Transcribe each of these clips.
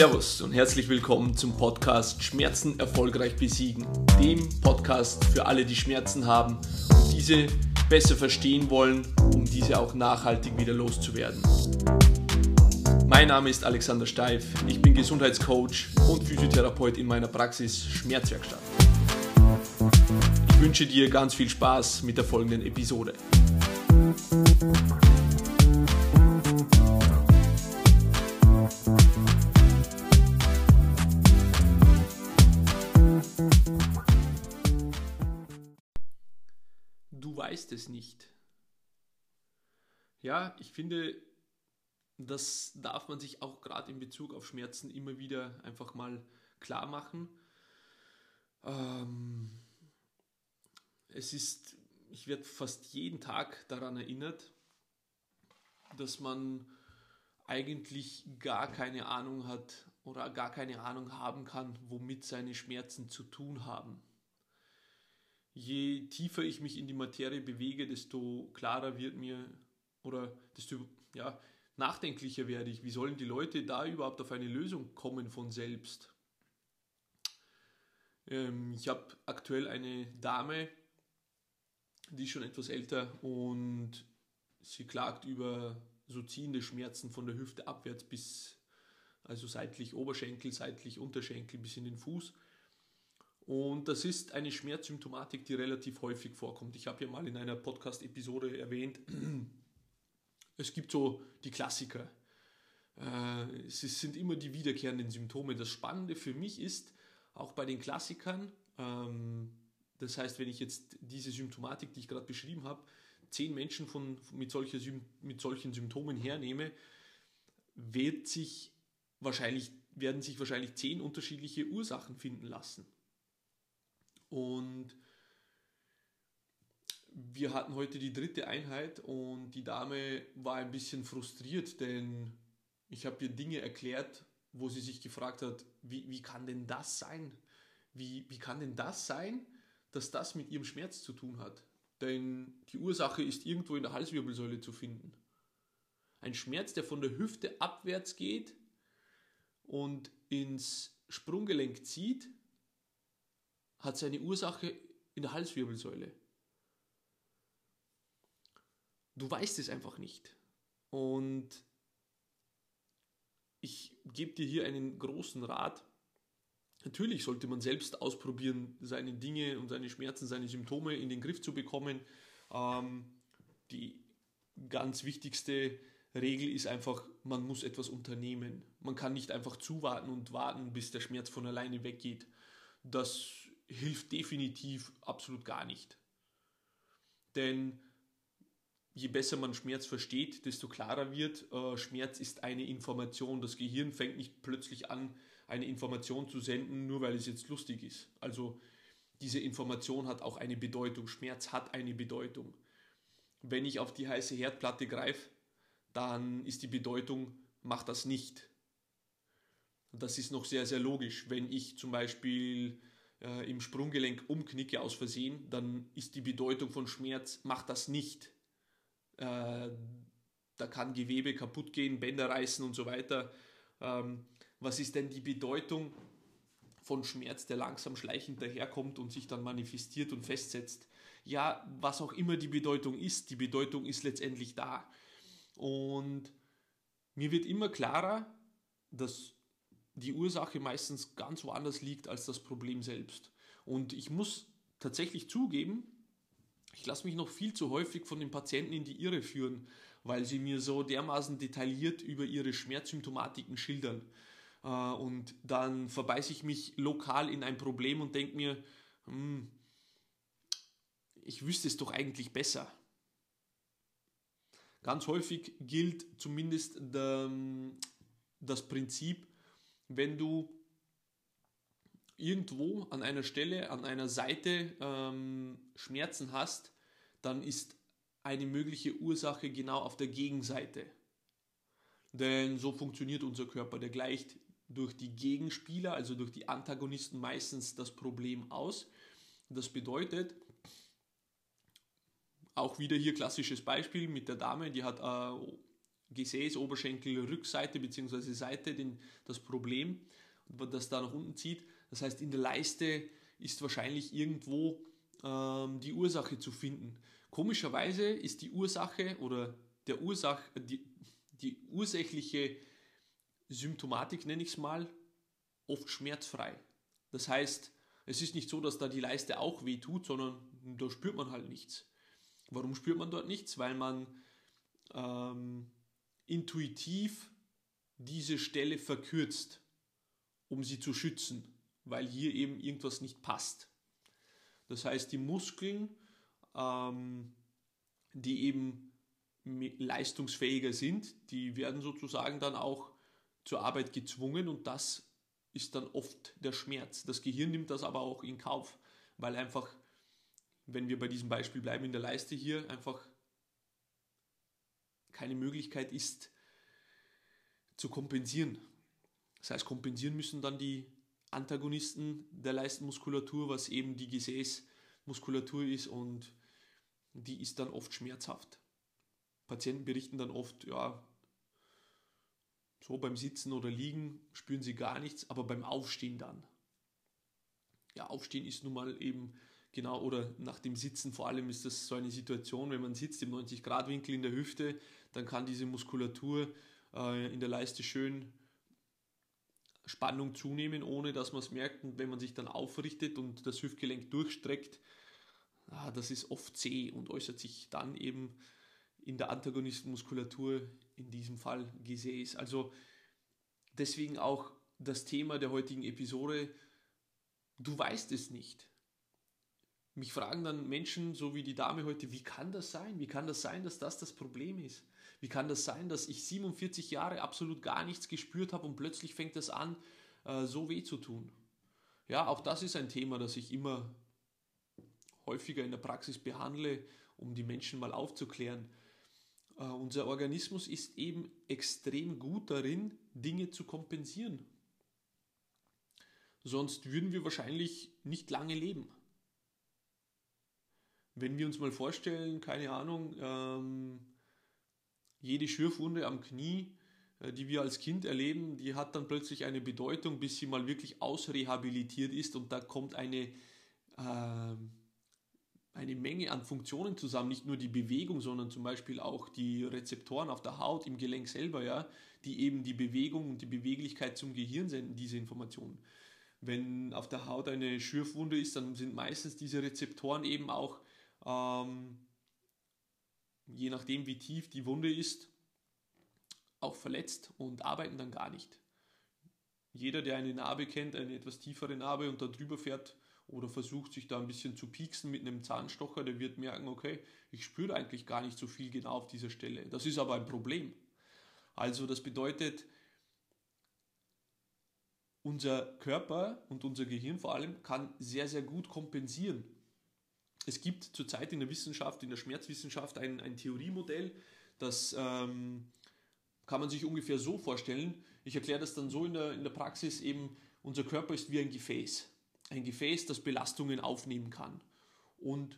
Servus und herzlich willkommen zum Podcast Schmerzen erfolgreich besiegen, dem Podcast für alle, die Schmerzen haben und diese besser verstehen wollen, um diese auch nachhaltig wieder loszuwerden. Mein Name ist Alexander Steif, ich bin Gesundheitscoach und Physiotherapeut in meiner Praxis Schmerzwerkstatt. Ich wünsche dir ganz viel Spaß mit der folgenden Episode. Nicht. Ja, ich finde, das darf man sich auch gerade in Bezug auf Schmerzen immer wieder einfach mal klar machen. Ähm, es ist, ich werde fast jeden Tag daran erinnert, dass man eigentlich gar keine Ahnung hat oder gar keine Ahnung haben kann, womit seine Schmerzen zu tun haben. Je tiefer ich mich in die Materie bewege, desto klarer wird mir oder desto ja, nachdenklicher werde ich. Wie sollen die Leute da überhaupt auf eine Lösung kommen von selbst? Ähm, ich habe aktuell eine Dame, die ist schon etwas älter und sie klagt über so ziehende Schmerzen von der Hüfte abwärts bis, also seitlich Oberschenkel, seitlich Unterschenkel bis in den Fuß. Und das ist eine Schmerzsymptomatik, die relativ häufig vorkommt. Ich habe ja mal in einer Podcast-Episode erwähnt, es gibt so die Klassiker. Äh, es sind immer die wiederkehrenden Symptome. Das Spannende für mich ist, auch bei den Klassikern, ähm, das heißt, wenn ich jetzt diese Symptomatik, die ich gerade beschrieben habe, zehn Menschen von, mit, solche, mit solchen Symptomen hernehme, wird sich wahrscheinlich, werden sich wahrscheinlich zehn unterschiedliche Ursachen finden lassen. Und wir hatten heute die dritte Einheit und die Dame war ein bisschen frustriert, denn ich habe ihr Dinge erklärt, wo sie sich gefragt hat, wie, wie kann denn das sein? Wie, wie kann denn das sein, dass das mit ihrem Schmerz zu tun hat? Denn die Ursache ist irgendwo in der Halswirbelsäule zu finden. Ein Schmerz, der von der Hüfte abwärts geht und ins Sprunggelenk zieht, hat seine Ursache in der Halswirbelsäule. Du weißt es einfach nicht. Und ich gebe dir hier einen großen Rat. Natürlich sollte man selbst ausprobieren, seine Dinge und seine Schmerzen, seine Symptome in den Griff zu bekommen. Ähm, die ganz wichtigste Regel ist einfach, man muss etwas unternehmen. Man kann nicht einfach zuwarten und warten, bis der Schmerz von alleine weggeht. Das hilft definitiv absolut gar nicht. Denn je besser man Schmerz versteht, desto klarer wird, äh, Schmerz ist eine Information. Das Gehirn fängt nicht plötzlich an, eine Information zu senden, nur weil es jetzt lustig ist. Also diese Information hat auch eine Bedeutung. Schmerz hat eine Bedeutung. Wenn ich auf die heiße Herdplatte greife, dann ist die Bedeutung, mach das nicht. Das ist noch sehr, sehr logisch. Wenn ich zum Beispiel äh, im Sprunggelenk umknicke aus Versehen, dann ist die Bedeutung von Schmerz, mach das nicht. Äh, da kann Gewebe kaputt gehen, Bänder reißen und so weiter. Ähm, was ist denn die Bedeutung von Schmerz, der langsam schleichend daherkommt und sich dann manifestiert und festsetzt? Ja, was auch immer die Bedeutung ist, die Bedeutung ist letztendlich da. Und mir wird immer klarer, dass die Ursache meistens ganz woanders liegt als das Problem selbst. Und ich muss tatsächlich zugeben, ich lasse mich noch viel zu häufig von den Patienten in die Irre führen, weil sie mir so dermaßen detailliert über ihre Schmerzsymptomatiken schildern. Äh, und dann verbeiße ich mich lokal in ein Problem und denke mir, hm, ich wüsste es doch eigentlich besser. Ganz häufig gilt zumindest das Prinzip, wenn du irgendwo an einer Stelle, an einer Seite ähm, Schmerzen hast, dann ist eine mögliche Ursache genau auf der Gegenseite. Denn so funktioniert unser Körper. Der gleicht durch die Gegenspieler, also durch die Antagonisten meistens das Problem aus. Das bedeutet, auch wieder hier klassisches Beispiel mit der Dame, die hat äh, Gesäß, Oberschenkel, Rückseite bzw. Seite den, das Problem, das da nach unten zieht. Das heißt, in der Leiste ist wahrscheinlich irgendwo ähm, die Ursache zu finden. Komischerweise ist die Ursache oder der Ursach, die, die ursächliche Symptomatik, nenne ich es mal, oft schmerzfrei. Das heißt, es ist nicht so, dass da die Leiste auch weh tut, sondern da spürt man halt nichts. Warum spürt man dort nichts? Weil man ähm, intuitiv diese Stelle verkürzt, um sie zu schützen, weil hier eben irgendwas nicht passt. Das heißt, die Muskeln, ähm, die eben leistungsfähiger sind, die werden sozusagen dann auch zur Arbeit gezwungen und das ist dann oft der Schmerz. Das Gehirn nimmt das aber auch in Kauf, weil einfach, wenn wir bei diesem Beispiel bleiben in der Leiste hier, einfach keine Möglichkeit ist zu kompensieren. Das heißt, kompensieren müssen dann die Antagonisten der Leistenmuskulatur, was eben die Gesäßmuskulatur ist und die ist dann oft schmerzhaft. Patienten berichten dann oft, ja, so beim Sitzen oder Liegen spüren sie gar nichts, aber beim Aufstehen dann. Ja, Aufstehen ist nun mal eben genau, oder nach dem Sitzen vor allem ist das so eine Situation, wenn man sitzt im 90-Grad-Winkel in der Hüfte, dann kann diese Muskulatur äh, in der Leiste schön Spannung zunehmen, ohne dass man es merkt. Und wenn man sich dann aufrichtet und das Hüftgelenk durchstreckt, ah, das ist oft zäh und äußert sich dann eben in der Antagonistenmuskulatur, in diesem Fall Gesäß. Also deswegen auch das Thema der heutigen Episode, du weißt es nicht. Mich fragen dann Menschen, so wie die Dame heute, wie kann das sein? Wie kann das sein, dass das das Problem ist? Wie kann das sein, dass ich 47 Jahre absolut gar nichts gespürt habe und plötzlich fängt es an, äh, so weh zu tun? Ja, auch das ist ein Thema, das ich immer häufiger in der Praxis behandle, um die Menschen mal aufzuklären. Äh, unser Organismus ist eben extrem gut darin, Dinge zu kompensieren. Sonst würden wir wahrscheinlich nicht lange leben. Wenn wir uns mal vorstellen, keine Ahnung, ähm, jede Schürfwunde am Knie, äh, die wir als Kind erleben, die hat dann plötzlich eine Bedeutung, bis sie mal wirklich ausrehabilitiert ist und da kommt eine, äh, eine Menge an Funktionen zusammen, nicht nur die Bewegung, sondern zum Beispiel auch die Rezeptoren auf der Haut, im Gelenk selber, ja, die eben die Bewegung und die Beweglichkeit zum Gehirn senden, diese Informationen. Wenn auf der Haut eine Schürfwunde ist, dann sind meistens diese Rezeptoren eben auch ähm, je nachdem wie tief die Wunde ist, auch verletzt und arbeiten dann gar nicht. Jeder, der eine Narbe kennt, eine etwas tiefere Narbe und da drüber fährt oder versucht sich da ein bisschen zu pieksen mit einem Zahnstocher, der wird merken, okay, ich spüre eigentlich gar nicht so viel genau auf dieser Stelle. Das ist aber ein Problem. Also das bedeutet, unser Körper und unser Gehirn vor allem kann sehr, sehr gut kompensieren es gibt zurzeit in der Wissenschaft, in der Schmerzwissenschaft ein, ein Theoriemodell, das ähm, kann man sich ungefähr so vorstellen. Ich erkläre das dann so in der, in der Praxis eben, unser Körper ist wie ein Gefäß. Ein Gefäß, das Belastungen aufnehmen kann. Und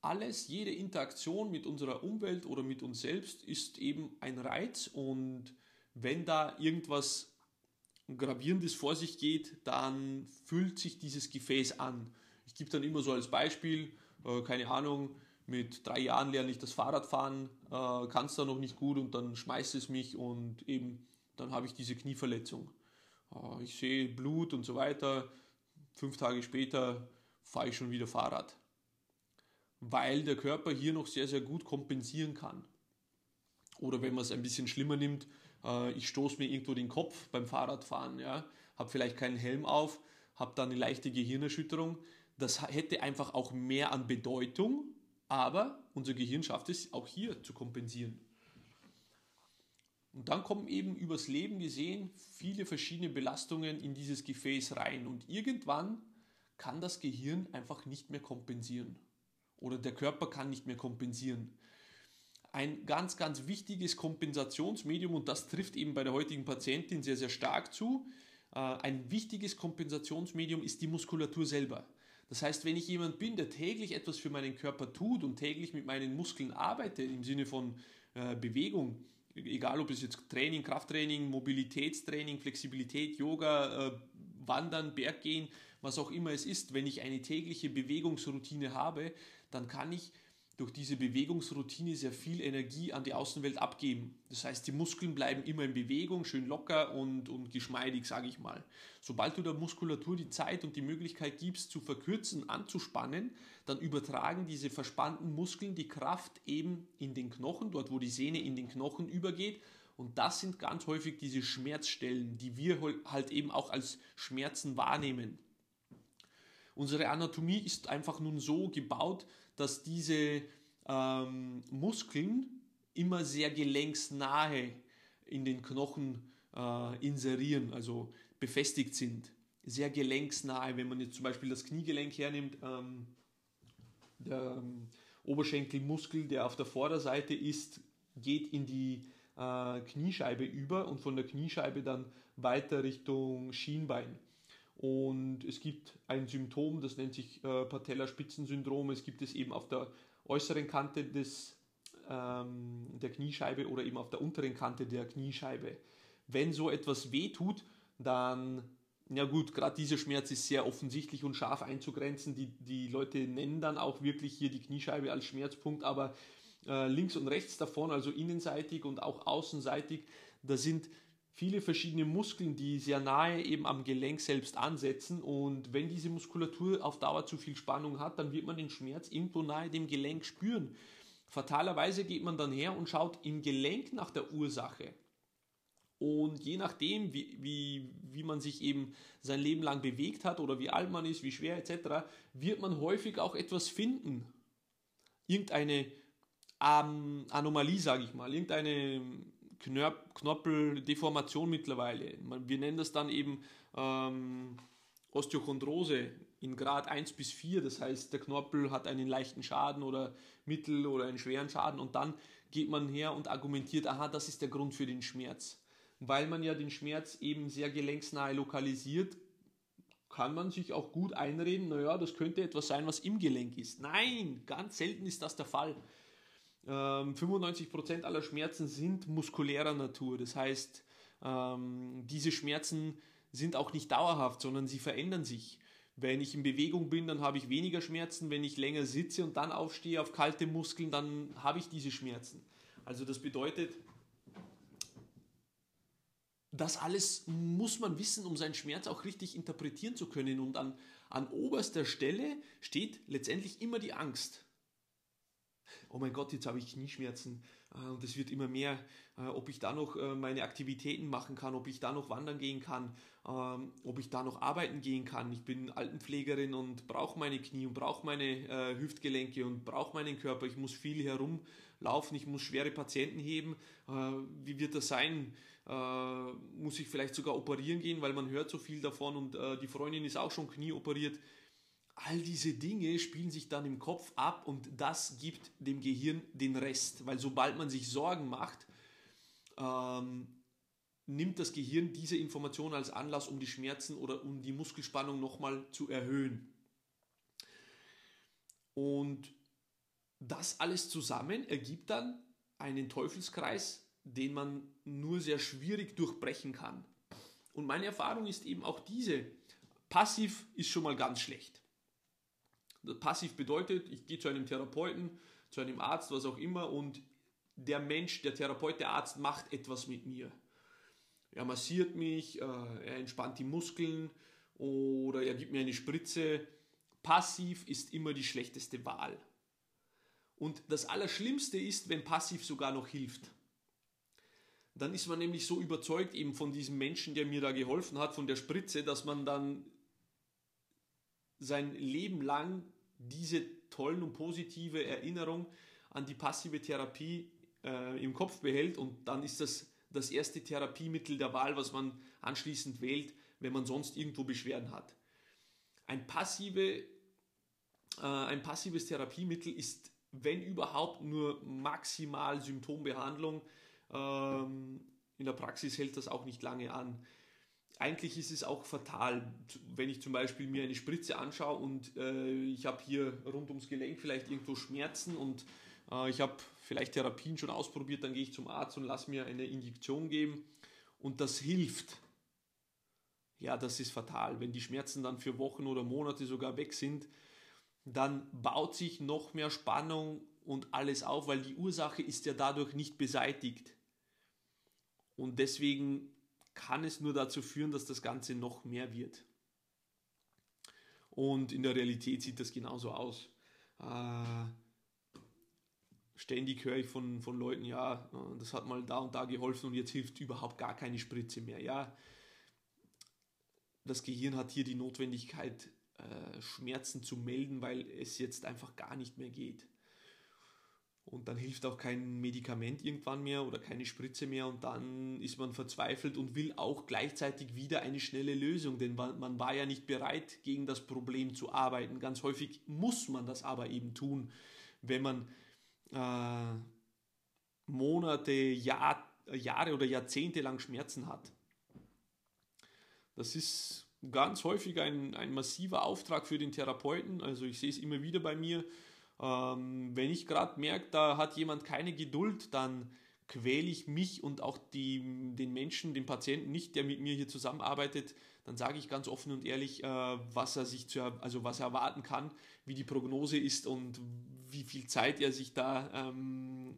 alles, jede Interaktion mit unserer Umwelt oder mit uns selbst ist eben ein Reiz und wenn da irgendwas Gravierendes vor sich geht, dann füllt sich dieses Gefäß an. Ich gebe dann immer so als Beispiel, äh, keine Ahnung, mit drei Jahren lerne ich das Fahrradfahren, äh, kann es da noch nicht gut und dann schmeißt es mich und eben dann habe ich diese Knieverletzung. Äh, ich sehe Blut und so weiter. Fünf Tage später fahre ich schon wieder Fahrrad. Weil der Körper hier noch sehr, sehr gut kompensieren kann. Oder wenn man es ein bisschen schlimmer nimmt, äh, ich stoße mir irgendwo den Kopf beim Fahrradfahren, ja, habe vielleicht keinen Helm auf, habe dann eine leichte Gehirnerschütterung, das hätte einfach auch mehr an Bedeutung, aber unser Gehirn schafft es auch hier zu kompensieren. Und dann kommen eben übers Leben gesehen viele verschiedene Belastungen in dieses Gefäß rein und irgendwann kann das Gehirn einfach nicht mehr kompensieren oder der Körper kann nicht mehr kompensieren. Ein ganz, ganz wichtiges Kompensationsmedium und das trifft eben bei der heutigen Patientin sehr, sehr stark zu. Äh, ein wichtiges Kompensationsmedium ist die Muskulatur selber. Das heißt, wenn ich jemand bin, der täglich etwas für meinen Körper tut und täglich mit meinen Muskeln arbeitet, im Sinne von äh, Bewegung, egal ob es jetzt Training, Krafttraining, Mobilitätstraining, Flexibilität, Yoga, äh, Wandern, Berggehen, was auch immer es ist, wenn ich eine tägliche Bewegungsroutine habe, dann kann ich durch diese Bewegungsroutine sehr viel Energie an die Außenwelt abgeben. Das heißt, die Muskeln bleiben immer in Bewegung, schön locker und, und geschmeidig, sage ich mal. Sobald du der Muskulatur die Zeit und die Möglichkeit gibst, zu verkürzen, anzuspannen, dann übertragen diese verspannten Muskeln die Kraft eben in den Knochen, dort wo die Sehne in den Knochen übergeht. Und das sind ganz häufig diese Schmerzstellen, die wir halt eben auch als Schmerzen wahrnehmen. Unsere Anatomie ist einfach nun so gebaut, dass diese ähm, Muskeln immer sehr gelenksnahe in den Knochen äh, inserieren, also befestigt sind. Sehr gelenksnahe, wenn man jetzt zum Beispiel das Kniegelenk hernimmt, ähm, der ähm, Oberschenkelmuskel, der auf der Vorderseite ist, geht in die äh, Kniescheibe über und von der Kniescheibe dann weiter Richtung Schienbein. Und es gibt ein Symptom, das nennt sich äh, Patellaspitzensyndrom. Es gibt es eben auf der äußeren Kante des, ähm, der Kniescheibe oder eben auf der unteren Kante der Kniescheibe. Wenn so etwas wehtut, dann, ja gut, gerade dieser Schmerz ist sehr offensichtlich und scharf einzugrenzen. Die, die Leute nennen dann auch wirklich hier die Kniescheibe als Schmerzpunkt, aber äh, links und rechts davon, also innenseitig und auch außenseitig, da sind viele verschiedene Muskeln, die sehr nahe eben am Gelenk selbst ansetzen. Und wenn diese Muskulatur auf Dauer zu viel Spannung hat, dann wird man den Schmerz irgendwo nahe dem Gelenk spüren. Fatalerweise geht man dann her und schaut im Gelenk nach der Ursache. Und je nachdem, wie, wie, wie man sich eben sein Leben lang bewegt hat oder wie alt man ist, wie schwer etc., wird man häufig auch etwas finden. Irgendeine ähm, Anomalie, sage ich mal, irgendeine Knorpeldeformation mittlerweile. Wir nennen das dann eben ähm, Osteochondrose in Grad 1 bis 4. Das heißt, der Knorpel hat einen leichten Schaden oder mittel- oder einen schweren Schaden und dann geht man her und argumentiert, aha, das ist der Grund für den Schmerz. Weil man ja den Schmerz eben sehr gelenksnahe lokalisiert, kann man sich auch gut einreden, naja, das könnte etwas sein, was im Gelenk ist. Nein, ganz selten ist das der Fall. 95% ähm, aller Schmerzen sind muskulärer Natur. Das heißt, ähm, diese Schmerzen sind auch nicht dauerhaft, sondern sie verändern sich. Wenn ich in Bewegung bin, dann habe ich weniger Schmerzen. Wenn ich länger sitze und dann aufstehe auf kalte Muskeln, dann habe ich diese Schmerzen. Also das bedeutet, das alles muss man wissen, um seinen Schmerz auch richtig interpretieren zu können. Und an, an oberster Stelle steht letztendlich immer die Angst oh mein Gott, jetzt habe ich Knieschmerzen äh, und es wird immer mehr, äh, ob ich da noch äh, meine Aktivitäten machen kann, ob ich da noch wandern gehen kann, ähm, ob ich da noch arbeiten gehen kann. Ich bin Altenpflegerin und brauche meine Knie und brauche meine Hüftgelenke und brauche meinen Körper. Ich muss viel herumlaufen, ich muss schwere Patienten heben. wie wird das sein? muss ich vielleicht sogar operieren gehen, weil man hört so viel davon und die Freundin ist auch schon Knie operiert all diese Dinge spielen sich dann im Kopf ab und das gibt dem Gehirn den Rest, weil sobald man sich Sorgen macht, ähm, nimmt das Gehirn diese Information als Anlass, um die Schmerzen oder um die Muskelspannung nochmal zu erhöhen. Und das alles zusammen ergibt dann einen Teufelskreis, den man nur sehr schwierig durchbrechen kann. Und meine Erfahrung ist eben auch diese. Passiv ist schon mal ganz schlecht. Passiv bedeutet, ich gehe zu einem Therapeuten, zu einem Arzt, was auch immer, und der Mensch, der Therapeut, der Arzt macht etwas mit mir. Er massiert mich, äh, er entspannt die Muskeln oder er gibt mir eine Spritze. Passiv ist immer die schlechteste Wahl. Und das Allerschlimmste ist, wenn passiv sogar noch hilft. Dann ist man nämlich so überzeugt eben von diesem Menschen, der mir da geholfen hat, von der Spritze, dass man dann sein Leben lang diese tollen und positive Erinnerung an die passive Therapie äh, im Kopf behält und dann ist das das erste Therapiemittel der Wahl, was man anschließend wählt, wenn man sonst irgendwo Beschwerden hat. Ein, passive, äh, ein passives Therapiemittel ist, wenn überhaupt, nur maximal Symptombehandlung. Ähm, in der Praxis hält das auch nicht lange an eigentlich ist es auch fatal, wenn ich zum Beispiel mir eine Spritze anschaue und äh, ich habe hier rund ums Gelenk vielleicht irgendwo Schmerzen und äh, ich habe vielleicht Therapien schon ausprobiert, dann gehe ich zum Arzt und lasse mir eine Injektion geben und das hilft. Ja, das ist fatal. Wenn die Schmerzen dann für Wochen oder Monate sogar weg sind, dann baut sich noch mehr Spannung und alles auf, weil die Ursache ist ja dadurch nicht beseitigt. Und deswegen kann es nur dazu führen, dass das Ganze noch mehr wird. Und in der Realität sieht das genauso aus. Äh, ständig höre ich von, von Leuten, ja, das hat mal da und da geholfen und jetzt hilft überhaupt gar keine Spritze mehr. Ja, das Gehirn hat hier die Notwendigkeit, äh, Schmerzen zu melden, weil es jetzt einfach gar nicht mehr geht. Und dann hilft auch kein Medikament irgendwann mehr oder keine Spritze mehr und dann ist man verzweifelt und will auch gleichzeitig wieder eine schnelle Lösung, denn man war ja nicht bereit, gegen das Problem zu arbeiten. Ganz häufig muss man das aber eben tun, wenn man äh, Monate, Jahr, Jahre oder Jahrzehnte lang Schmerzen hat. Das ist ganz häufig ein, ein massiver Auftrag für den Therapeuten. Also ich sehe es immer wieder bei mir ähm, wenn ich gerade merke, da hat jemand keine Geduld, dann quäle ich mich und auch die, den Menschen, den Patienten nicht, der mit mir hier zusammenarbeitet, dann sage ich ganz offen und ehrlich, äh, was er sich zu, also was er erwarten kann, wie die Prognose ist und wie viel Zeit er sich da ähm,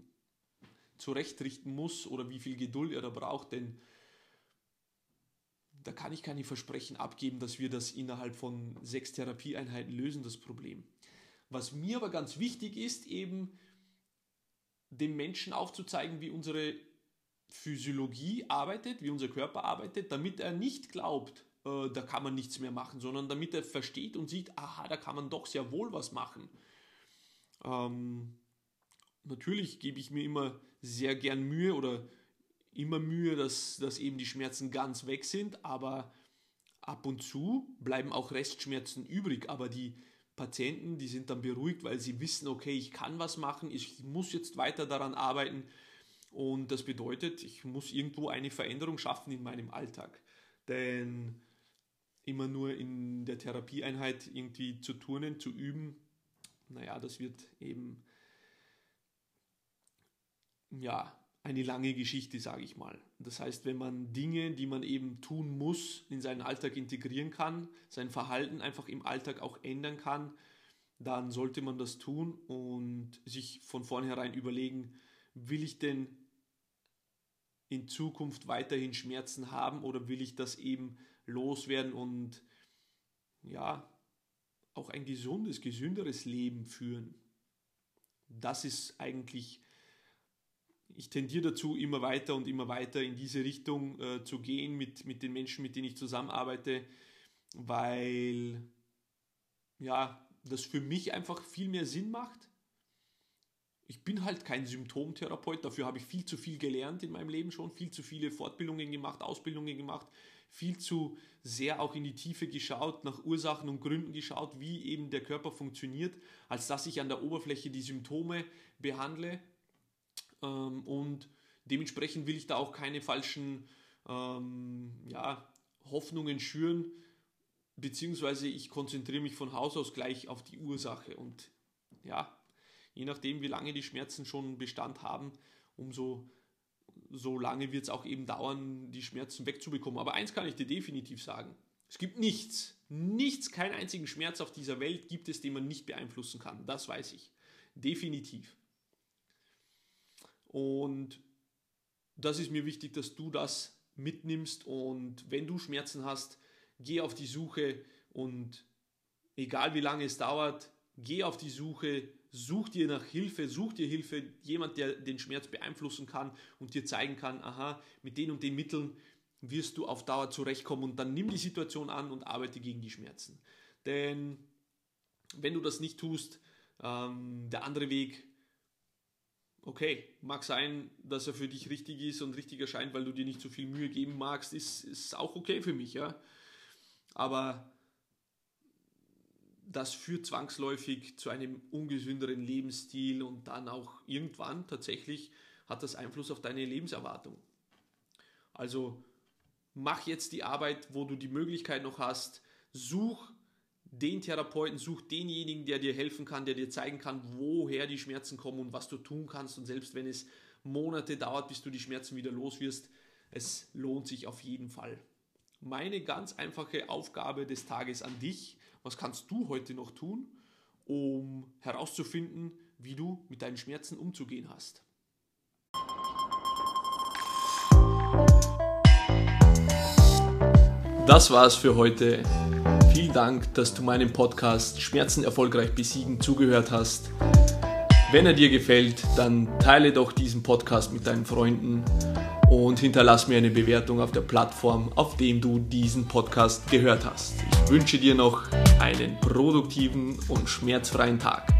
zurechtrichten muss oder wie viel Geduld er da braucht, denn da kann ich keine Versprechen abgeben, dass wir das innerhalb von sechs Therapieeinheiten lösen, das Problem. Was mir aber ganz wichtig ist, eben dem Menschen aufzuzeigen, wie unsere Physiologie arbeitet, wie unser Körper arbeitet, damit er nicht glaubt, äh, da kann man nichts mehr machen, sondern damit er versteht und sieht, aha, da kann man doch sehr wohl was machen. Ähm, natürlich gebe ich mir immer sehr gern Mühe oder immer Mühe, dass, dass eben die Schmerzen ganz weg sind, aber ab und zu bleiben auch Restschmerzen übrig, aber die, Patienten, die sind dann beruhigt, weil sie wissen, okay, ich kann was machen, ich muss jetzt weiter daran arbeiten. Und das bedeutet, ich muss irgendwo eine Veränderung schaffen in meinem Alltag. Denn immer nur in der Therapieeinheit irgendwie zu turnen, zu üben, naja, das wird eben ja eine lange Geschichte, sage ich mal. Das heißt, wenn man Dinge, die man eben tun muss, in seinen Alltag integrieren kann, sein Verhalten einfach im Alltag auch ändern kann, dann sollte man das tun und sich von vornherein überlegen, will ich denn in Zukunft weiterhin Schmerzen haben oder will ich das eben loswerden und ja, auch ein gesundes, gesünderes Leben führen. Das ist eigentlich ich tendiere dazu, immer weiter und immer weiter in diese Richtung äh, zu gehen mit, mit den Menschen, mit denen ich zusammenarbeite, weil ja, das für mich einfach viel mehr Sinn macht. Ich bin halt kein Symptomtherapeut, dafür habe ich viel zu viel gelernt in meinem Leben schon, viel zu viele Fortbildungen gemacht, Ausbildungen gemacht, viel zu sehr auch in die Tiefe geschaut, nach Ursachen und Gründen geschaut, wie eben der Körper funktioniert, als dass ich an der Oberfläche die Symptome behandle ähm, und dementsprechend will ich da auch keine falschen ähm, ja, Hoffnungen schüren, beziehungsweise ich konzentriere mich von Haus aus gleich auf die Ursache. Und ja, je nachdem, wie lange die Schmerzen schon Bestand haben, umso so lange wird es auch eben dauern, die Schmerzen wegzubekommen. Aber eins kann ich dir definitiv sagen. Es gibt nichts, nichts, keinen einzigen Schmerz auf dieser Welt gibt es, den man nicht beeinflussen kann. Das weiß ich. Definitiv. Und das ist mir wichtig, dass du das mitnimmst. Und wenn du Schmerzen hast, geh auf die Suche. Und egal wie lange es dauert, geh auf die Suche, such dir nach Hilfe, such dir Hilfe, jemand, der den Schmerz beeinflussen kann und dir zeigen kann, aha, mit den und den Mitteln wirst du auf Dauer zurechtkommen. Und dann nimm die Situation an und arbeite gegen die Schmerzen. Denn wenn du das nicht tust, ähm, der andere Weg okay, mag sein, dass er für dich richtig ist und richtig erscheint, weil du dir nicht so viel Mühe geben magst, ist, ist auch okay für mich, ja. Aber das führt zwangsläufig zu einem ungesünderen Lebensstil und dann auch irgendwann tatsächlich hat das Einfluss auf deine Lebenserwartung. Also mach jetzt die Arbeit, wo du die Möglichkeit noch hast, such den Therapeuten, such denjenigen, der dir helfen kann, der dir zeigen kann, woher die Schmerzen kommen und was du tun kannst. Und selbst wenn es Monate dauert, bis du die Schmerzen wieder los wirst, es lohnt sich auf jeden Fall. Meine ganz einfache Aufgabe des Tages an dich, was kannst du heute noch tun, um herauszufinden, wie du mit deinen Schmerzen umzugehen hast. Das war's für heute. Vielen Dank, dass du meinem Podcast Schmerzen erfolgreich besiegen zugehört hast. Wenn er dir gefällt, dann teile doch diesen Podcast mit deinen Freunden und hinterlass mir eine Bewertung auf der Plattform, auf dem du diesen Podcast gehört hast. Ich wünsche dir noch einen produktiven und schmerzfreien Tag.